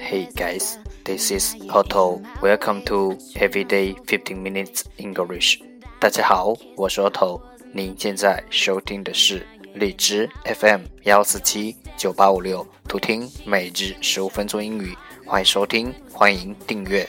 Hey guys, this is Otto. Welcome to Everyday 15 Minutes English. 大家好，我是 Otto。您现在收听的是荔枝 FM 幺四七九八五六，图听每日十五分钟英语。欢迎收听，欢迎订阅。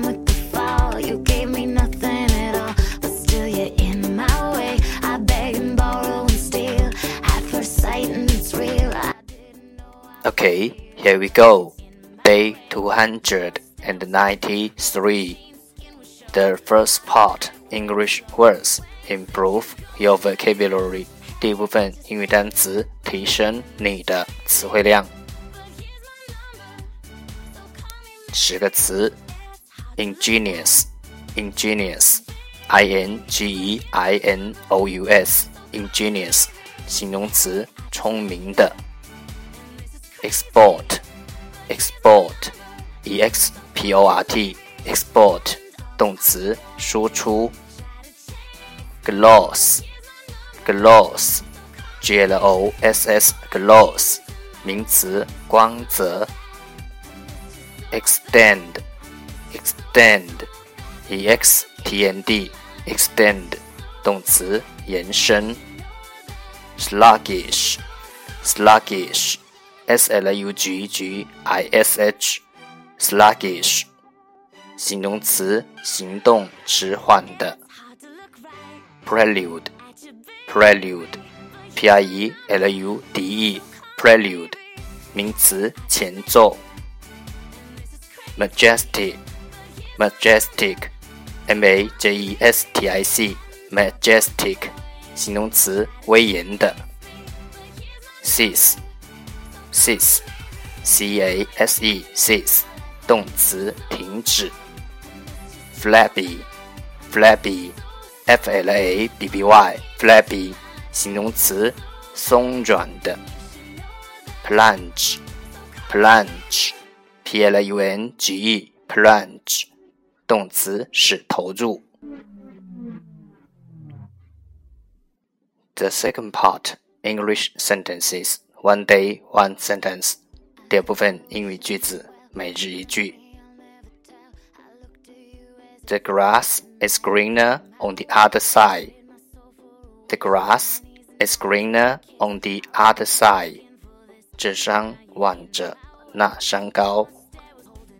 Okay, here we go. Day 293. The first part English words improve your vocabulary. 第一部分英语单词，提升你的词汇量。十个词：ingenious，ingenious，i n g e i n o u s，ingenious，形容词，聪明的。 export，export，e x p o r t，export，动词，输出。gloss，gloss，g l o s s，gloss，名词，光泽。extend，extend，e x t n d，extend，动词，延伸。sluggish，sluggish。S S l u g g i s h sluggish，形容词，行动迟缓的。Prelude，Prelude，P R E L U D E，Prelude，名词，前奏。Majestic，Majestic，M A J E S T I C，Majestic，形容词，威严的。Cease。cease, c a s e cease，动词，停止。flabby, flabby, f l a b b y, flabby，形容词，松软的。plunge, plunge, p l u n g e, plunge，动词，使投入。The second part English sentences One day, one sentence。第二部分英语句子，每日一句。The grass is greener on the other side. The grass is greener on the other side. 这山望着那山高。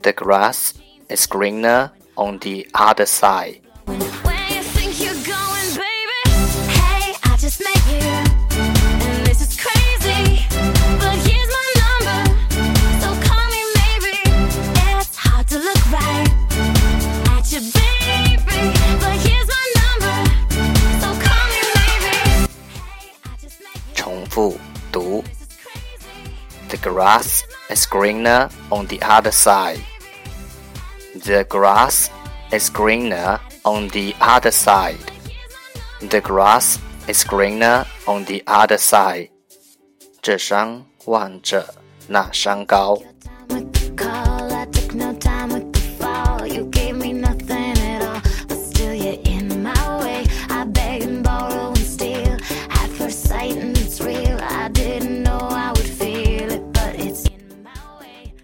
The grass is greener on the other side. The grass is greener on the other side. The grass is greener on the other side. The grass is greener on the other side. 这山望着那山高。